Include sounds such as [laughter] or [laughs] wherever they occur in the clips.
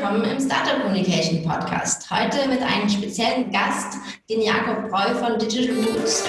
willkommen im Startup Communication Podcast. Heute mit einem speziellen Gast, den Jakob Breu von Digital Roots.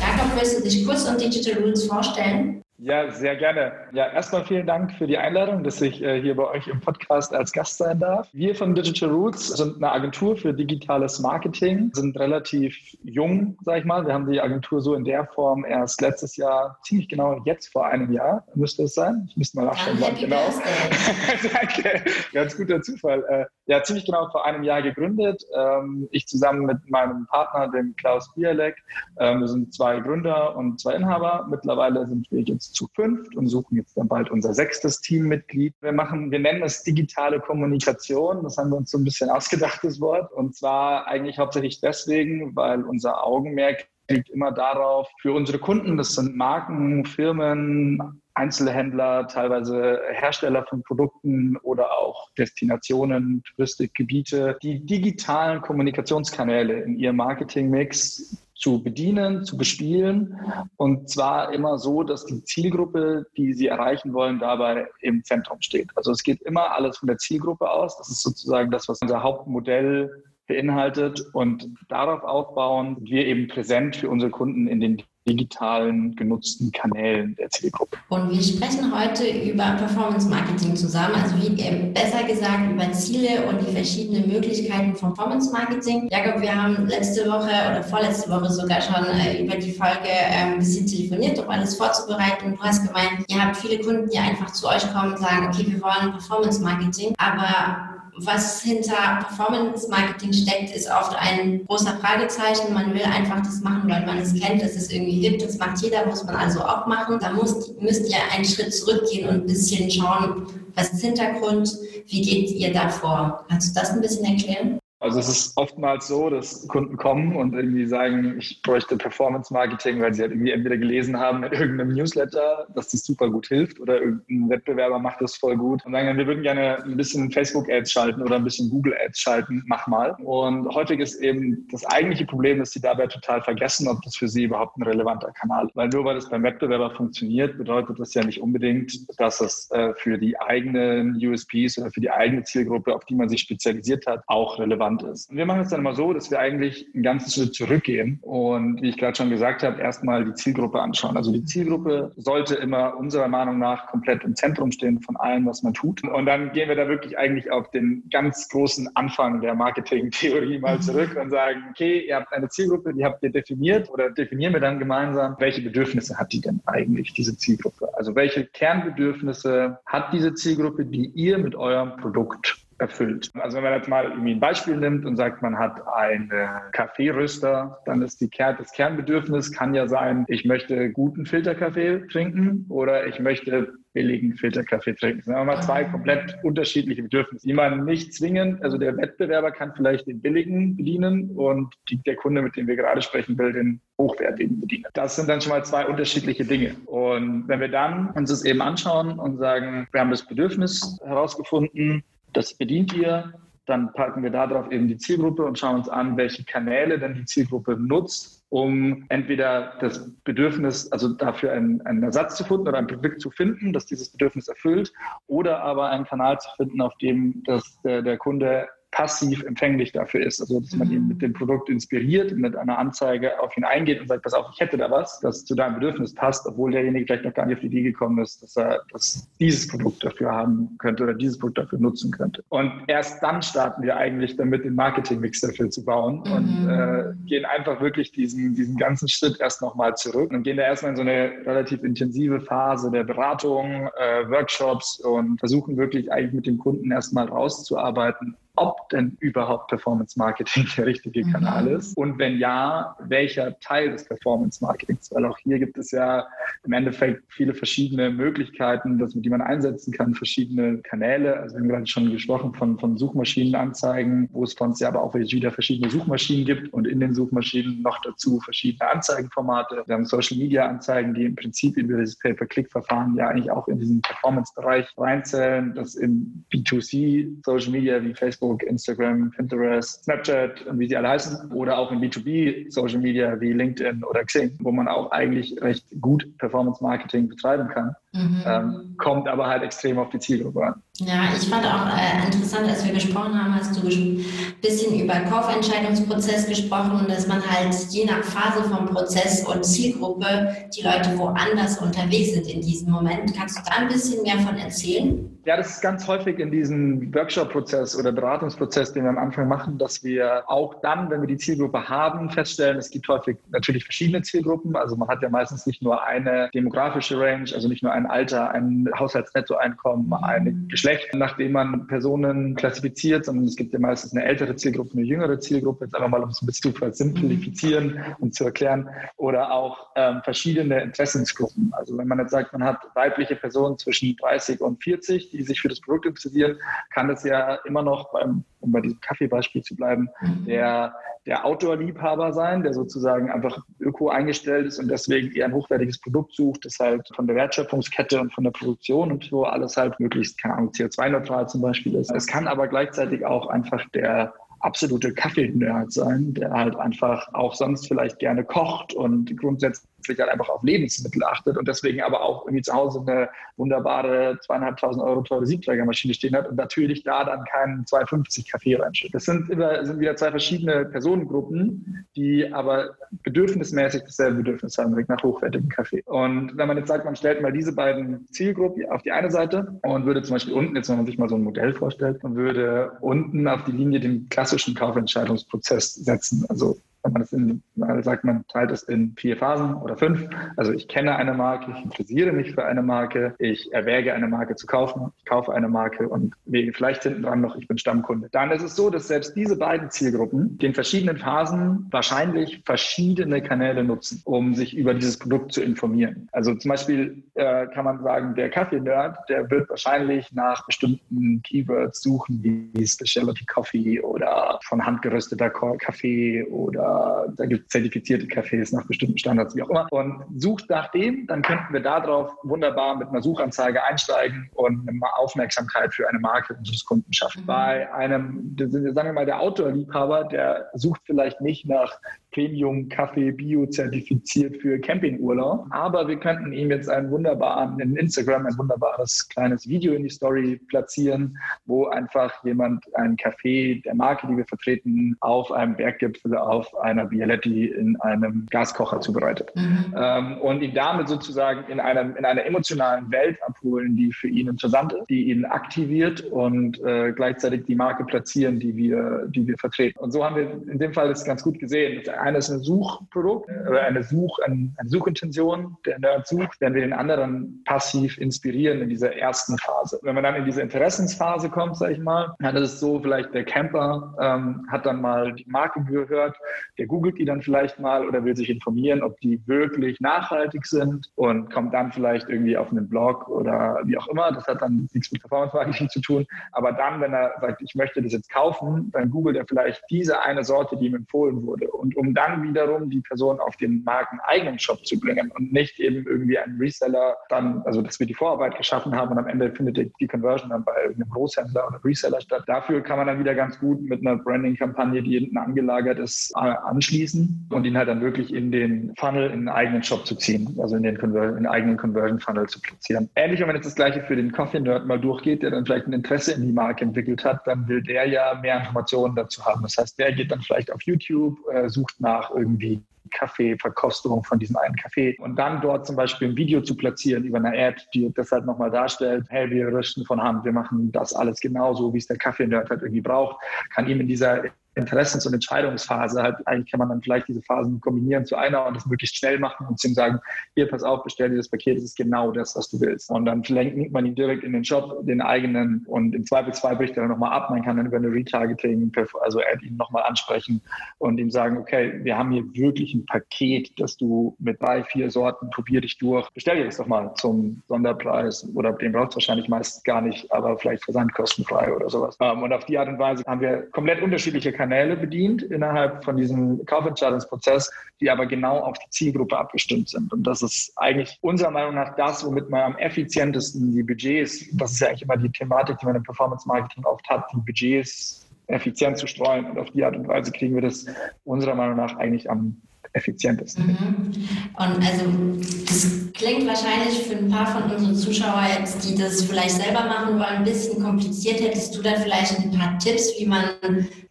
Jakob, willst du dich kurz und Digital Roots vorstellen? Ja, sehr gerne. Ja, erstmal vielen Dank für die Einladung, dass ich äh, hier bei euch im Podcast als Gast sein darf. Wir von Digital Roots sind eine Agentur für digitales Marketing, sind relativ jung, sag ich mal. Wir haben die Agentur so in der Form erst letztes Jahr, ziemlich genau jetzt vor einem Jahr, müsste es sein. Ich müsste mal nachschauen, wann genau. [laughs] Danke, ganz guter Zufall. Äh, ja, ziemlich genau vor einem Jahr gegründet. Ähm, ich zusammen mit meinem Partner, dem Klaus Bialek. Ähm, wir sind zwei Gründer und zwei Inhaber. Mittlerweile sind wir jetzt zu fünft und suchen jetzt dann bald unser sechstes Teammitglied. Wir machen, wir nennen es digitale Kommunikation. Das haben wir uns so ein bisschen ausgedacht, das Wort. Und zwar eigentlich hauptsächlich deswegen, weil unser Augenmerk liegt immer darauf, für unsere Kunden, das sind Marken, Firmen, Einzelhändler, teilweise Hersteller von Produkten oder auch Destinationen, Touristikgebiete, die digitalen Kommunikationskanäle in ihrem Marketingmix zu bedienen, zu bespielen. Und zwar immer so, dass die Zielgruppe, die sie erreichen wollen, dabei im Zentrum steht. Also es geht immer alles von der Zielgruppe aus. Das ist sozusagen das, was unser Hauptmodell beinhaltet. Und darauf aufbauen, wir eben präsent für unsere Kunden in den digitalen genutzten Kanälen der Zielgruppe. Und wir sprechen heute über Performance Marketing zusammen, also wie äh, besser gesagt über Ziele und die verschiedenen Möglichkeiten von Performance Marketing. Jakob, wir haben letzte Woche oder vorletzte Woche sogar schon äh, über die Folge äh, ein bisschen telefoniert, um alles vorzubereiten. Du hast gemeint, ihr habt viele Kunden, die einfach zu euch kommen und sagen, okay, wir wollen Performance Marketing, aber was hinter Performance Marketing steckt, ist oft ein großer Fragezeichen. Man will einfach das machen, weil man es kennt, dass es irgendwie gibt. Das macht jeder, muss man also auch machen. Da muss, müsst ihr einen Schritt zurückgehen und ein bisschen schauen, was ist Hintergrund, wie geht ihr da vor? Kannst du das ein bisschen erklären? Also es ist oftmals so, dass Kunden kommen und irgendwie sagen, ich bräuchte Performance Marketing, weil sie halt irgendwie entweder gelesen haben in irgendeinem Newsletter, dass das super gut hilft oder irgendein Wettbewerber macht das voll gut und sagen, wir würden gerne ein bisschen Facebook Ads schalten oder ein bisschen Google Ads schalten, mach mal. Und häufig ist eben das eigentliche Problem, dass sie dabei total vergessen, ob das für sie überhaupt ein relevanter Kanal ist. Weil nur weil das beim Wettbewerber funktioniert, bedeutet das ja nicht unbedingt, dass es äh, für die eigenen USPs oder für die eigene Zielgruppe, auf die man sich spezialisiert hat, auch relevant relevant ist. Und wir machen es dann immer so, dass wir eigentlich einen ganzen Schritt zurückgehen und, wie ich gerade schon gesagt habe, erstmal die Zielgruppe anschauen. Also die Zielgruppe sollte immer unserer Meinung nach komplett im Zentrum stehen von allem, was man tut. Und dann gehen wir da wirklich eigentlich auf den ganz großen Anfang der Marketing-Theorie mal zurück und sagen, okay, ihr habt eine Zielgruppe, die habt ihr definiert oder definieren wir dann gemeinsam, welche Bedürfnisse hat die denn eigentlich, diese Zielgruppe? Also welche Kernbedürfnisse hat diese Zielgruppe, die ihr mit eurem Produkt erfüllt. Also wenn man jetzt mal irgendwie ein Beispiel nimmt und sagt, man hat einen Kaffeeröster, dann ist die Kern, das Kernbedürfnis kann ja sein, ich möchte guten Filterkaffee trinken oder ich möchte billigen Filterkaffee trinken. Das sind aber mal zwei komplett unterschiedliche Bedürfnisse, die man nicht zwingend, also der Wettbewerber kann vielleicht den billigen bedienen und die, der Kunde, mit dem wir gerade sprechen, will den hochwertigen bedienen. Das sind dann schon mal zwei unterschiedliche Dinge. Und wenn wir dann uns das eben anschauen und sagen, wir haben das Bedürfnis herausgefunden, das bedient ihr. Dann packen wir darauf eben die Zielgruppe und schauen uns an, welche Kanäle denn die Zielgruppe nutzt, um entweder das Bedürfnis, also dafür einen, einen Ersatz zu finden oder ein Produkt zu finden, das dieses Bedürfnis erfüllt, oder aber einen Kanal zu finden, auf dem das, der, der Kunde passiv empfänglich dafür ist. Also, dass man ihn mhm. mit dem Produkt inspiriert, mit einer Anzeige auf ihn eingeht und sagt, pass auf, ich hätte da was, das zu deinem Bedürfnis passt, obwohl derjenige vielleicht noch gar nicht auf die Idee gekommen ist, dass er dass dieses Produkt dafür haben könnte oder dieses Produkt dafür nutzen könnte. Und erst dann starten wir eigentlich damit, den Marketingmix dafür zu bauen mhm. und äh, gehen einfach wirklich diesen, diesen ganzen Schritt erst nochmal zurück und gehen da erstmal in so eine relativ intensive Phase der Beratung, äh, Workshops und versuchen wirklich eigentlich mit dem Kunden erstmal rauszuarbeiten, ob denn überhaupt Performance Marketing [laughs] der richtige mhm. Kanal ist und wenn ja, welcher Teil des Performance Marketings, weil auch hier gibt es ja im Endeffekt viele verschiedene Möglichkeiten, dass, die man einsetzen kann, verschiedene Kanäle. Also wir haben gerade schon gesprochen von, von Suchmaschinenanzeigen, wo es von uns ja aber auch wieder verschiedene Suchmaschinen gibt und in den Suchmaschinen noch dazu verschiedene Anzeigenformate. Wir haben Social Media Anzeigen, die im Prinzip über dieses Pay-per-Click-Verfahren ja eigentlich auch in diesen Performance-Bereich reinzählen, das im B2C Social Media wie Facebook Facebook, Instagram, Pinterest, Snapchat und wie sie alle heißen oder auch in B2B Social Media wie LinkedIn oder Xing, wo man auch eigentlich recht gut Performance Marketing betreiben kann. Mhm. Ähm, kommt aber halt extrem auf die Zielgruppe an. Ja, ich fand auch äh, interessant, als wir gesprochen haben, hast du ein bisschen über Kaufentscheidungsprozess gesprochen, dass man halt je nach Phase vom Prozess und Zielgruppe die Leute woanders unterwegs sind in diesem Moment. Kannst du da ein bisschen mehr von erzählen? Ja, das ist ganz häufig in diesem Workshop-Prozess oder Beratungsprozess, den wir am Anfang machen, dass wir auch dann, wenn wir die Zielgruppe haben, feststellen, es gibt häufig natürlich verschiedene Zielgruppen. Also man hat ja meistens nicht nur eine demografische Range, also nicht nur ein Alter, ein Haushaltsnettoeinkommen, ein Geschlecht, nachdem man Personen klassifiziert, sondern es gibt ja meistens eine ältere Zielgruppe, eine jüngere Zielgruppe, jetzt einfach mal um es ein bisschen zu simplifizieren und zu erklären, oder auch ähm, verschiedene Interessensgruppen. Also wenn man jetzt sagt, man hat weibliche Personen zwischen 30 und 40, die sich für das Produkt interessieren, kann es ja immer noch, beim, um bei diesem Kaffeebeispiel zu bleiben, mhm. der, der Outdoor-Liebhaber sein, der sozusagen einfach öko eingestellt ist und deswegen eher ein hochwertiges Produkt sucht, das halt von der Wertschöpfungskette und von der Produktion und so alles halt möglichst, keine Ahnung, CO2-neutral zum Beispiel ist. Es kann aber gleichzeitig auch einfach der absolute Kaffee-Nerd sein, der halt einfach auch sonst vielleicht gerne kocht und grundsätzlich halt einfach auf Lebensmittel achtet und deswegen aber auch irgendwie zu Hause eine wunderbare zweieinhalbtausend Euro teure Siebträgermaschine stehen hat und natürlich da dann keinen 250 Kaffee reinschüttet. Das sind, immer, sind wieder zwei verschiedene Personengruppen, die aber bedürfnismäßig dasselbe Bedürfnis haben, nach hochwertigem Kaffee. Und wenn man jetzt sagt, man stellt mal diese beiden Zielgruppen auf die eine Seite und würde zum Beispiel unten, jetzt wenn man sich mal so ein Modell vorstellt, und würde unten auf die Linie den klassischen Kaufentscheidungsprozess setzen. Also wenn man das in, sagt, man teilt es in vier Phasen oder fünf. Also ich kenne eine Marke, ich interessiere mich für eine Marke, ich erwäge eine Marke zu kaufen, ich kaufe eine Marke und vielleicht hinten dran noch, ich bin Stammkunde. Dann ist es so, dass selbst diese beiden Zielgruppen in verschiedenen Phasen wahrscheinlich verschiedene Kanäle nutzen, um sich über dieses Produkt zu informieren. Also zum Beispiel äh, kann man sagen, der Kaffee-Nerd, der wird wahrscheinlich nach bestimmten Keywords suchen, wie Specialty Coffee oder von Hand gerösteter Kaffee oder da gibt es zertifizierte Cafés nach bestimmten Standards, wie auch immer. Und sucht nach dem, dann könnten wir darauf wunderbar mit einer Suchanzeige einsteigen und eine Aufmerksamkeit für eine Marke unseres Kunden schaffen. Mhm. Bei einem, sagen wir mal, der Outdoor-Liebhaber, der sucht vielleicht nicht nach Premium Kaffee Bio zertifiziert für Campingurlaub. Aber wir könnten ihm jetzt einen wunderbaren, in Instagram ein wunderbares kleines Video in die Story platzieren, wo einfach jemand einen Kaffee der Marke, die wir vertreten, auf einem Berggipfel auf einer Bialetti in einem Gaskocher zubereitet. Mhm. Ähm, und ihn damit sozusagen in, einem, in einer emotionalen Welt abholen, die für ihn interessant ist, die ihn aktiviert und äh, gleichzeitig die Marke platzieren, die wir, die wir vertreten. Und so haben wir in dem Fall das ganz gut gesehen eine ist ein Suchprodukt oder eine, Such, eine, Suchintention, der Nerd sucht, werden wir den anderen passiv inspirieren in dieser ersten Phase. Wenn man dann in diese Interessensphase kommt, sage ich mal, dann ist es so, vielleicht der Camper ähm, hat dann mal die Marke gehört, der googelt die dann vielleicht mal oder will sich informieren, ob die wirklich nachhaltig sind und kommt dann vielleicht irgendwie auf einen Blog oder wie auch immer. Das hat dann nichts mit Performance Marketing zu tun. Aber dann, wenn er sagt, ich möchte das jetzt kaufen, dann googelt er vielleicht diese eine Sorte, die ihm empfohlen wurde. Und um dann wiederum die Person auf den markeneigenen Shop zu bringen und nicht eben irgendwie einen Reseller dann, also dass wir die Vorarbeit geschaffen haben und am Ende findet die Conversion dann bei irgendeinem Großhändler oder Reseller statt. Dafür kann man dann wieder ganz gut mit einer Branding-Kampagne, die hinten angelagert ist, äh, anschließen und ihn halt dann wirklich in den Funnel, in den eigenen Shop zu ziehen, also in den, Conver in den eigenen Conversion-Funnel zu platzieren. Ähnlich, wenn man jetzt das Gleiche für den Coffee-Nerd mal durchgeht, der dann vielleicht ein Interesse in die Marke entwickelt hat, dann will der ja mehr Informationen dazu haben. Das heißt, der geht dann vielleicht auf YouTube, äh, sucht nach irgendwie Kaffeeverkostung von diesem einen Kaffee. Und dann dort zum Beispiel ein Video zu platzieren über eine Ad, die das halt nochmal darstellt, hey, wir rüsten von Hand, wir machen das alles genauso, wie es der Kaffee-Nerd halt irgendwie braucht, kann ihm in dieser Interessens- und Entscheidungsphase halt, eigentlich kann man dann vielleicht diese Phasen kombinieren zu einer und das möglichst schnell machen und zu ihm sagen, hier, pass auf, bestell dieses Paket, das ist genau das, was du willst. Und dann lenkt man ihn direkt in den Shop, den eigenen und im Zweifelsfall bricht er dann nochmal ab. Man kann dann über eine Retargeting, also ihn nochmal ansprechen und ihm sagen, okay, wir haben hier wirklich ein Paket, das du mit drei, vier Sorten, probier dich durch, bestell dir das doch mal zum Sonderpreis oder den braucht es wahrscheinlich meist gar nicht, aber vielleicht versandkostenfrei oder sowas. Ähm, und auf die Art und Weise haben wir komplett unterschiedliche Kanäle Kanäle bedient innerhalb von diesem Kaufentscheidungsprozess, die aber genau auf die Zielgruppe abgestimmt sind. Und das ist eigentlich unserer Meinung nach das, womit man am effizientesten die Budgets, das ist ja eigentlich immer die Thematik, die man im Performance Marketing oft hat, die Budgets effizient zu streuen. Und auf die Art und Weise kriegen wir das unserer Meinung nach eigentlich am effizientesten. Mhm. Und also das Klingt wahrscheinlich für ein paar von unseren Zuschauern die das vielleicht selber machen wollen, ein bisschen kompliziert. Hättest du da vielleicht ein paar Tipps, wie man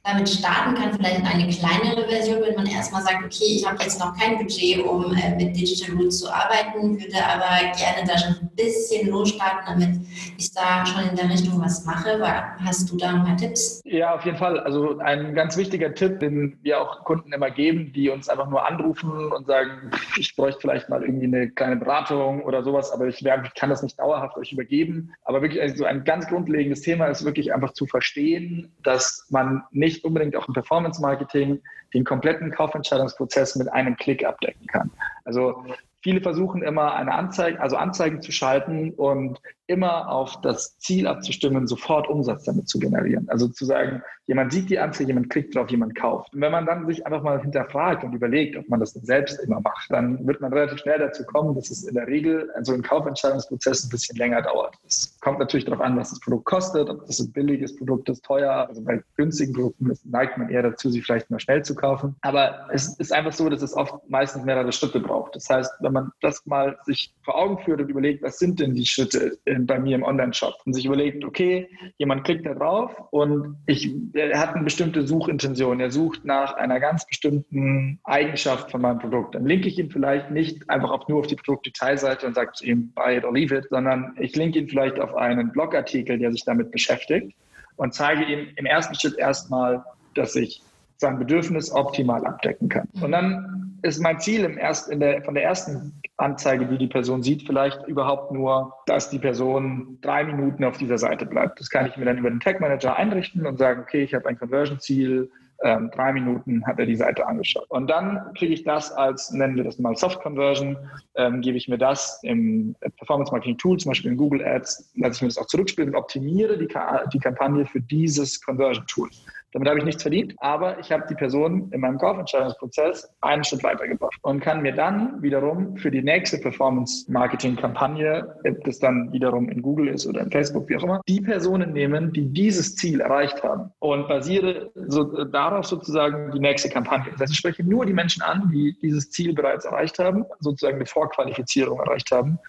damit starten kann? Vielleicht eine kleinere Version, wenn man erstmal sagt, okay, ich habe jetzt noch kein Budget, um äh, mit Digital Roots zu arbeiten, würde aber gerne da schon ein bisschen losstarten, damit ich da schon in der Richtung was mache. Hast du da ein paar Tipps? Ja, auf jeden Fall. Also ein ganz wichtiger Tipp, den wir auch Kunden immer geben, die uns einfach nur anrufen und sagen, ich bräuchte vielleicht mal irgendwie eine kleine Beratung oder sowas, aber ich, ich kann das nicht dauerhaft euch übergeben. Aber wirklich also ein ganz grundlegendes Thema ist wirklich einfach zu verstehen, dass man nicht unbedingt auch im Performance-Marketing den kompletten Kaufentscheidungsprozess mit einem Klick abdecken kann. Also viele versuchen immer eine Anzeige, also Anzeigen zu schalten und immer auf das Ziel abzustimmen, sofort Umsatz damit zu generieren. Also zu sagen, jemand sieht die Anzeige, jemand klickt drauf, jemand kauft. Und wenn man dann sich einfach mal hinterfragt und überlegt, ob man das selbst immer macht, dann wird man relativ schnell dazu kommen, dass es in der Regel so ein Kaufentscheidungsprozess ein bisschen länger dauert. Es kommt natürlich darauf an, was das Produkt kostet, ob das ein billiges Produkt ist, teuer. Also bei günstigen Produkten neigt man eher dazu, sie vielleicht nur schnell zu kaufen. Aber es ist einfach so, dass es oft meistens mehrere Schritte braucht. Das heißt, wenn man das mal sich vor Augen führt und überlegt, was sind denn die Schritte bei mir im Online-Shop und sich überlegt, okay, jemand klickt da drauf und ich, er hat eine bestimmte Suchintention. Er sucht nach einer ganz bestimmten Eigenschaft von meinem Produkt. Dann linke ich ihn vielleicht nicht einfach auf, nur auf die Produktdetailseite und sage zu ihm, buy it or leave it, sondern ich linke ihn vielleicht auf einen Blogartikel, der sich damit beschäftigt und zeige ihm im ersten Schritt erstmal, dass ich sein Bedürfnis optimal abdecken kann. Und dann ist mein Ziel im erst, in der, von der ersten Anzeige, die die Person sieht, vielleicht überhaupt nur, dass die Person drei Minuten auf dieser Seite bleibt. Das kann ich mir dann über den Tag Manager einrichten und sagen, okay, ich habe ein Conversion-Ziel, ähm, drei Minuten hat er die Seite angeschaut. Und dann kriege ich das als, nennen wir das mal Soft Conversion, ähm, gebe ich mir das im Performance Marketing Tool, zum Beispiel in Google Ads, lasse ich mir das auch zurückspielen und optimiere die, die Kampagne für dieses Conversion Tool. Damit habe ich nichts verdient, aber ich habe die Person in meinem Kaufentscheidungsprozess einen Schritt weitergebracht und kann mir dann wiederum für die nächste Performance-Marketing-Kampagne, ob das dann wiederum in Google ist oder in Facebook, wie auch immer, die Personen nehmen, die dieses Ziel erreicht haben und basiere so, darauf sozusagen die nächste Kampagne. Das heißt, ich spreche nur die Menschen an, die dieses Ziel bereits erreicht haben, sozusagen eine Vorqualifizierung erreicht haben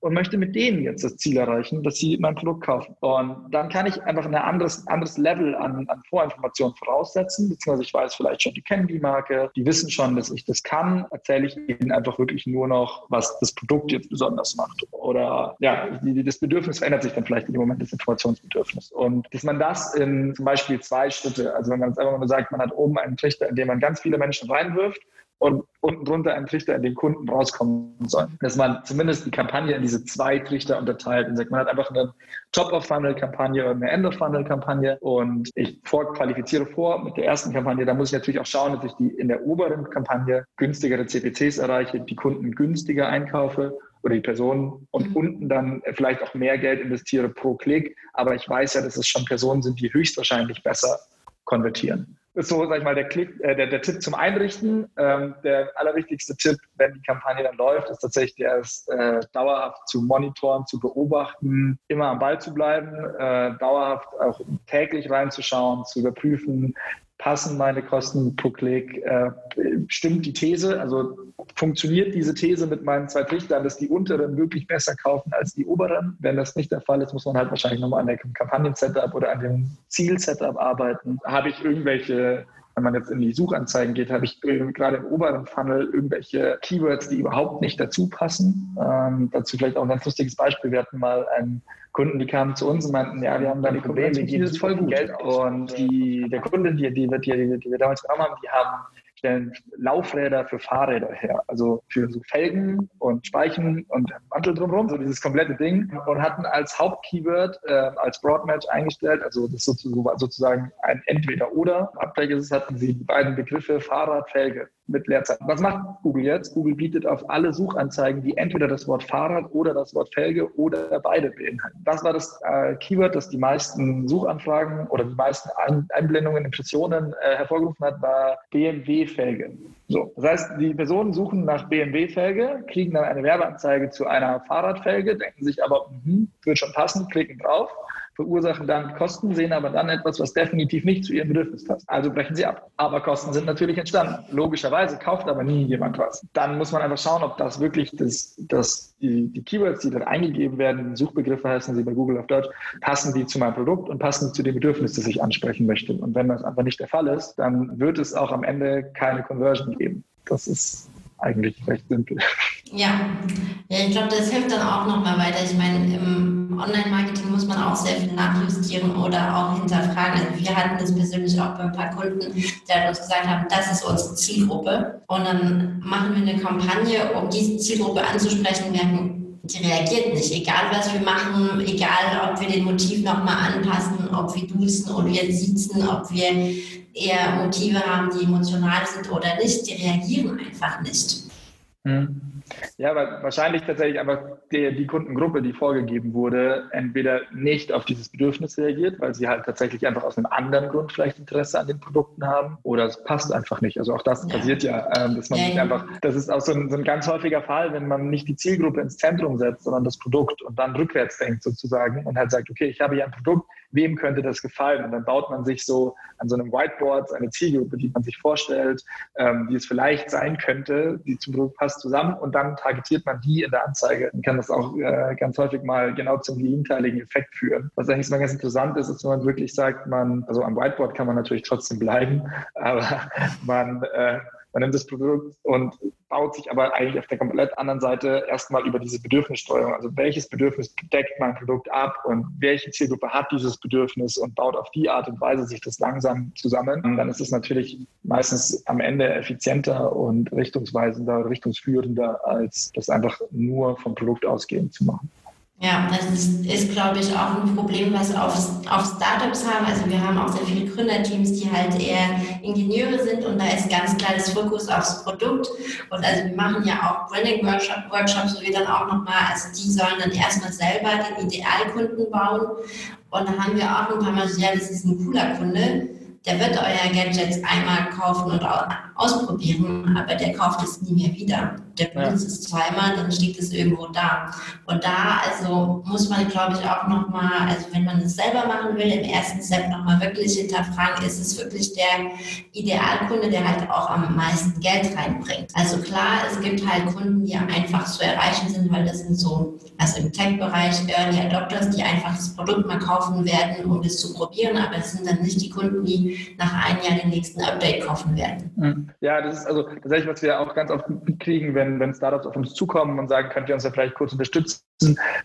und möchte mit denen jetzt das Ziel erreichen, dass sie mein Produkt kaufen. Und dann kann ich einfach ein anderes, anderes Level an, an Vorinformationen Informationen voraussetzen, beziehungsweise ich weiß vielleicht schon, die kennen die Marke, die wissen schon, dass ich das kann, erzähle ich ihnen einfach wirklich nur noch, was das Produkt jetzt besonders macht. Oder ja, das Bedürfnis verändert sich dann vielleicht in dem Moment des Informationsbedürfnisses. Und dass man das in zum Beispiel zwei Schritte, also wenn man jetzt einfach mal sagt, man hat oben einen Trichter, in dem man ganz viele Menschen reinwirft und unten drunter ein Trichter, in den Kunden rauskommen sollen. Dass man zumindest die Kampagne in diese zwei Trichter unterteilt und sagt, man hat einfach eine Top-of-Funnel-Kampagne oder eine End-of-Funnel-Kampagne und ich vorqualifiziere vor mit der ersten Kampagne. Da muss ich natürlich auch schauen, dass ich die in der oberen Kampagne günstigere CPCs erreiche, die Kunden günstiger einkaufe oder die Personen und mhm. unten dann vielleicht auch mehr Geld investiere pro Klick. Aber ich weiß ja, dass es schon Personen sind, die höchstwahrscheinlich besser konvertieren ist so, sag ich mal, der, Klick, äh, der, der Tipp zum Einrichten. Ähm, der allerwichtigste Tipp, wenn die Kampagne dann läuft, ist tatsächlich der ist, äh, dauerhaft zu monitoren, zu beobachten, immer am Ball zu bleiben, äh, dauerhaft auch täglich reinzuschauen, zu überprüfen, passen meine Kosten pro Klick, äh, stimmt die These, also funktioniert diese These mit meinen zwei Trichtern, dass die unteren wirklich besser kaufen als die oberen. Wenn das nicht der Fall ist, muss man halt wahrscheinlich nochmal an der Kampagnen-Setup oder an dem Ziel-Setup arbeiten. Habe ich irgendwelche wenn man jetzt in die Suchanzeigen geht, habe ich gerade im oberen Funnel irgendwelche Keywords, die überhaupt nicht dazu passen. Ähm, dazu vielleicht auch ein ganz lustiges Beispiel. Wir hatten mal einen Kunden, die kamen zu uns und meinten, ja, wir haben da die Probleme, wir geben voll gut Geld aus. Und die, der Kunde, die, die, die, die, die wir damals genommen haben, die haben stellen Laufräder für Fahrräder her, also für so Felgen und Speichen und Mantel drumherum, so dieses komplette Ding. Und hatten als Hauptkeyword, äh, als Broadmatch eingestellt, also das sozusagen ein Entweder-Oder. Abgleich ist hatten sie die beiden Begriffe Fahrrad, Felge mit Leerzeichen. Was macht Google jetzt? Google bietet auf alle Suchanzeigen, die entweder das Wort Fahrrad oder das Wort Felge oder beide beinhalten. Das war das äh, Keyword, das die meisten Suchanfragen oder die meisten Ein Einblendungen, Impressionen äh, hervorgerufen hat, war BMW-Felge. So, das heißt, die Personen suchen nach BMW-Felge, kriegen dann eine Werbeanzeige zu einer Fahrradfelge, denken sich aber, mh, wird schon passen, klicken drauf verursachen dann Kosten, sehen aber dann etwas, was definitiv nicht zu ihrem Bedürfnis passt. Also brechen sie ab. Aber Kosten sind natürlich entstanden. Logischerweise kauft aber nie jemand was. Dann muss man einfach schauen, ob das wirklich das, das die, die Keywords, die dort eingegeben werden, Suchbegriffe heißen sie bei Google auf Deutsch, passen die zu meinem Produkt und passen zu dem Bedürfnis, das ich ansprechen möchte. Und wenn das einfach nicht der Fall ist, dann wird es auch am Ende keine Conversion geben. Das ist eigentlich recht simpel. Ja, ja ich glaube, das hilft dann auch nochmal weiter. Ich meine, im Online-Marketing muss man auch sehr viel nachjustieren oder auch hinterfragen. Also wir hatten das persönlich auch bei ein paar Kunden, die halt uns gesagt haben, das ist unsere Zielgruppe. Und dann machen wir eine Kampagne, um diese Zielgruppe anzusprechen, merken, die reagiert nicht. Egal, was wir machen, egal, ob wir den Motiv nochmal anpassen, ob wir duzen und wir sitzen, ob wir eher Motive haben, die emotional sind oder nicht, die reagieren einfach nicht. Mhm. Ja, weil wahrscheinlich tatsächlich einfach die, die, Kundengruppe, die vorgegeben wurde, entweder nicht auf dieses Bedürfnis reagiert, weil sie halt tatsächlich einfach aus einem anderen Grund vielleicht Interesse an den Produkten haben oder es passt einfach nicht. Also auch das ja. passiert ja, ähm, dass man ja, sich einfach, das ist auch so ein, so ein, ganz häufiger Fall, wenn man nicht die Zielgruppe ins Zentrum setzt, sondern das Produkt und dann rückwärts denkt sozusagen und halt sagt, okay, ich habe hier ein Produkt, wem könnte das gefallen? Und dann baut man sich so an so einem Whiteboard eine Zielgruppe, die man sich vorstellt, ähm, die es vielleicht sein könnte, die zum Produkt passt, zusammen und dann targetiert man die in der Anzeige. Dann kann das auch äh, ganz häufig mal genau zum gegenteiligen Effekt führen. Was eigentlich mal ganz interessant ist, ist, wenn man wirklich sagt, man, also am Whiteboard kann man natürlich trotzdem bleiben, [laughs] aber man äh, man nimmt das Produkt und baut sich aber eigentlich auf der komplett anderen Seite erstmal über diese Bedürfnissteuerung. Also welches Bedürfnis deckt mein Produkt ab und welche Zielgruppe hat dieses Bedürfnis und baut auf die Art und Weise sich das langsam zusammen. Und dann ist es natürlich meistens am Ende effizienter und richtungsweisender, richtungsführender, als das einfach nur vom Produkt ausgehend zu machen. Ja, das ist, ist glaube ich, auch ein Problem, was auf, auf Startups haben. Also wir haben auch sehr viele Gründerteams, die halt eher Ingenieure sind und da ist ganz klar das Fokus aufs Produkt. Und also wir machen ja auch Branding-Workshops, Workshops, wo wir dann auch nochmal, also die sollen dann erstmal selber den Idealkunden bauen. Und dann haben wir auch ein paar Mal so, ja, das ist ein cooler Kunde der wird euer Gadget einmal kaufen und ausprobieren, aber der kauft es nie mehr wieder. Der benutzt ja. es zweimal, dann steht es irgendwo da. Und da also muss man, glaube ich, auch nochmal, also wenn man es selber machen will, im ersten Step nochmal wirklich hinterfragen, ist es wirklich der Idealkunde, der halt auch am meisten Geld reinbringt. Also klar, es gibt halt Kunden, die einfach zu erreichen sind, weil das sind so, also im Tech-Bereich Early Adopters, die einfach das Produkt mal kaufen werden, um es zu probieren, aber es sind dann nicht die Kunden, die nach einem Jahr den nächsten Update kaufen werden. Mhm. Ja, das ist also tatsächlich, was wir auch ganz oft kriegen, wenn, wenn Startups auf uns zukommen und sagen, könnt ihr uns ja vielleicht kurz unterstützen,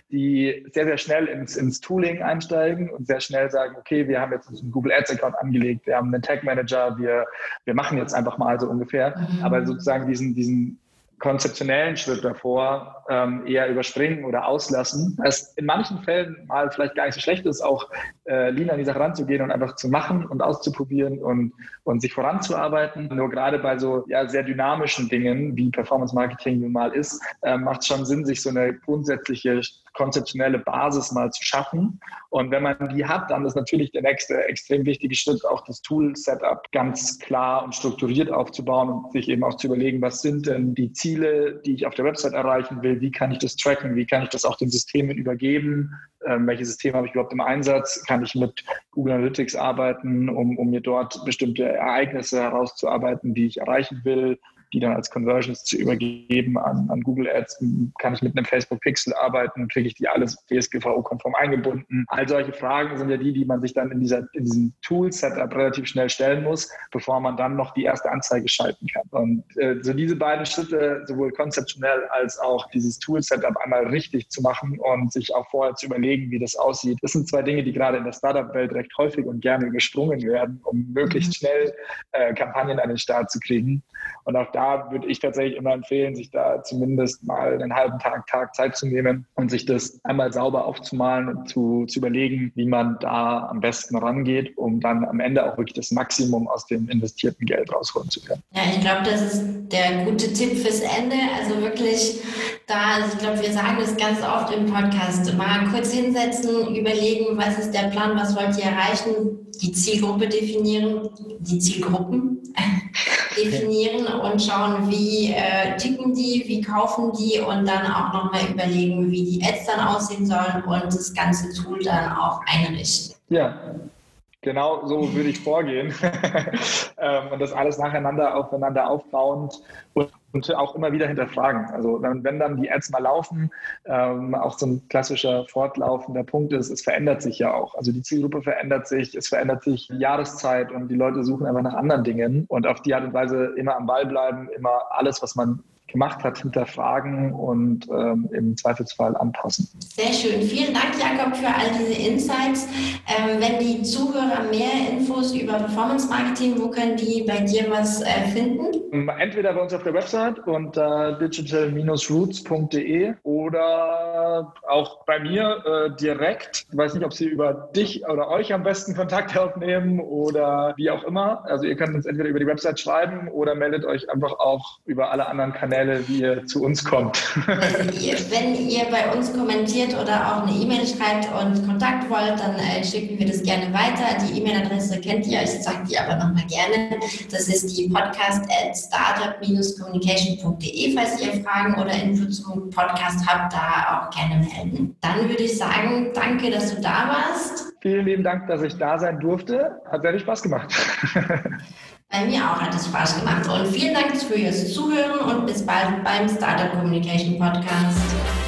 die sehr, sehr schnell ins, ins Tooling einsteigen und sehr schnell sagen, okay, wir haben jetzt einen Google Ads Account angelegt, wir haben einen Tag Manager, wir, wir machen jetzt einfach mal so ungefähr, mhm. aber sozusagen diesen, diesen konzeptionellen Schritt davor ähm, eher überspringen oder auslassen. Es in manchen Fällen mal vielleicht gar nicht so schlecht ist, auch äh, lean an die Sache ranzugehen und einfach zu machen und auszuprobieren und, und sich voranzuarbeiten. Nur gerade bei so ja, sehr dynamischen Dingen, wie Performance Marketing nun mal ist, äh, macht es schon Sinn, sich so eine grundsätzliche konzeptionelle Basis mal zu schaffen. Und wenn man die hat, dann ist natürlich der nächste extrem wichtige Schritt, auch das Tool-Setup ganz klar und strukturiert aufzubauen und sich eben auch zu überlegen, was sind denn die Ziele, die ich auf der Website erreichen will, wie kann ich das tracken, wie kann ich das auch den Systemen übergeben, ähm, welche Systeme habe ich überhaupt im Einsatz, kann ich mit Google Analytics arbeiten, um, um mir dort bestimmte Ereignisse herauszuarbeiten, die ich erreichen will, die dann als Conversions zu übergeben an, an Google Ads. Kann ich mit einem Facebook Pixel arbeiten? Kriege ich die alles DSGVO-konform eingebunden? All solche Fragen sind ja die, die man sich dann in, dieser, in diesem Tool-Setup relativ schnell stellen muss, bevor man dann noch die erste Anzeige schalten kann. Und äh, so diese beiden Schritte, sowohl konzeptionell als auch dieses Tool-Setup einmal richtig zu machen und sich auch vorher zu überlegen, wie das aussieht, das sind zwei Dinge, die gerade in der Startup-Welt recht häufig und gerne übersprungen werden, um möglichst mhm. schnell äh, Kampagnen an den Start zu kriegen. Und auch da würde ich tatsächlich immer empfehlen, sich da zumindest mal einen halben Tag, Tag Zeit zu nehmen und sich das einmal sauber aufzumalen und zu, zu überlegen, wie man da am besten rangeht, um dann am Ende auch wirklich das Maximum aus dem investierten Geld rausholen zu können. Ja, ich glaube, das ist der gute Tipp fürs Ende. Also wirklich da, also ich glaube, wir sagen das ganz oft im Podcast, mal kurz hinsetzen, überlegen, was ist der Plan, was wollt ihr erreichen, die Zielgruppe definieren, die Zielgruppen [laughs] definieren und schauen, wie äh, ticken die, wie kaufen die und dann auch nochmal überlegen, wie die Ads dann aussehen sollen und das ganze Tool dann auch einrichten. Ja, Genau so würde ich vorgehen [laughs] ähm, und das alles nacheinander aufeinander aufbauend und, und, auch immer wieder hinterfragen. Also wenn dann die Ads mal laufen, ähm, auch so ein klassischer fortlaufender Punkt ist, es verändert sich ja auch. Also die Zielgruppe verändert sich, es verändert sich die Jahreszeit und die Leute suchen einfach nach anderen Dingen und auf die Art und Weise immer am Ball bleiben, immer alles, was man gemacht hat, hinterfragen und ähm, im Zweifelsfall anpassen. Sehr schön. Vielen Dank, Jakob, für all diese Insights. Ähm, wenn die Zuhörer mehr Infos über Performance Marketing, wo können die bei dir was äh, finden? Ähm, entweder bei uns auf der Website unter digital-roots.de oder auch bei mir äh, direkt. Ich weiß nicht, ob Sie über dich oder euch am besten Kontakt aufnehmen oder wie auch immer. Also ihr könnt uns entweder über die Website schreiben oder meldet euch einfach auch über alle anderen Kanäle Kanäle, wie ihr zu uns kommt. Wenn ihr bei uns kommentiert oder auch eine E-Mail schreibt und Kontakt wollt, dann äh, schicken wir das gerne weiter. Die E-Mail-Adresse kennt ihr, ich sage die aber nochmal gerne. Das ist die podcast at startup-communication.de, falls ihr Fragen oder Input zum Podcast habt, da auch gerne melden. Dann würde ich sagen, danke, dass du da warst. Vielen lieben Dank, dass ich da sein durfte. Hat sehr viel Spaß gemacht. [laughs] Bei mir auch hat es Spaß gemacht. Und vielen Dank für Ihres Zuhören und bis bald beim Startup Communication Podcast.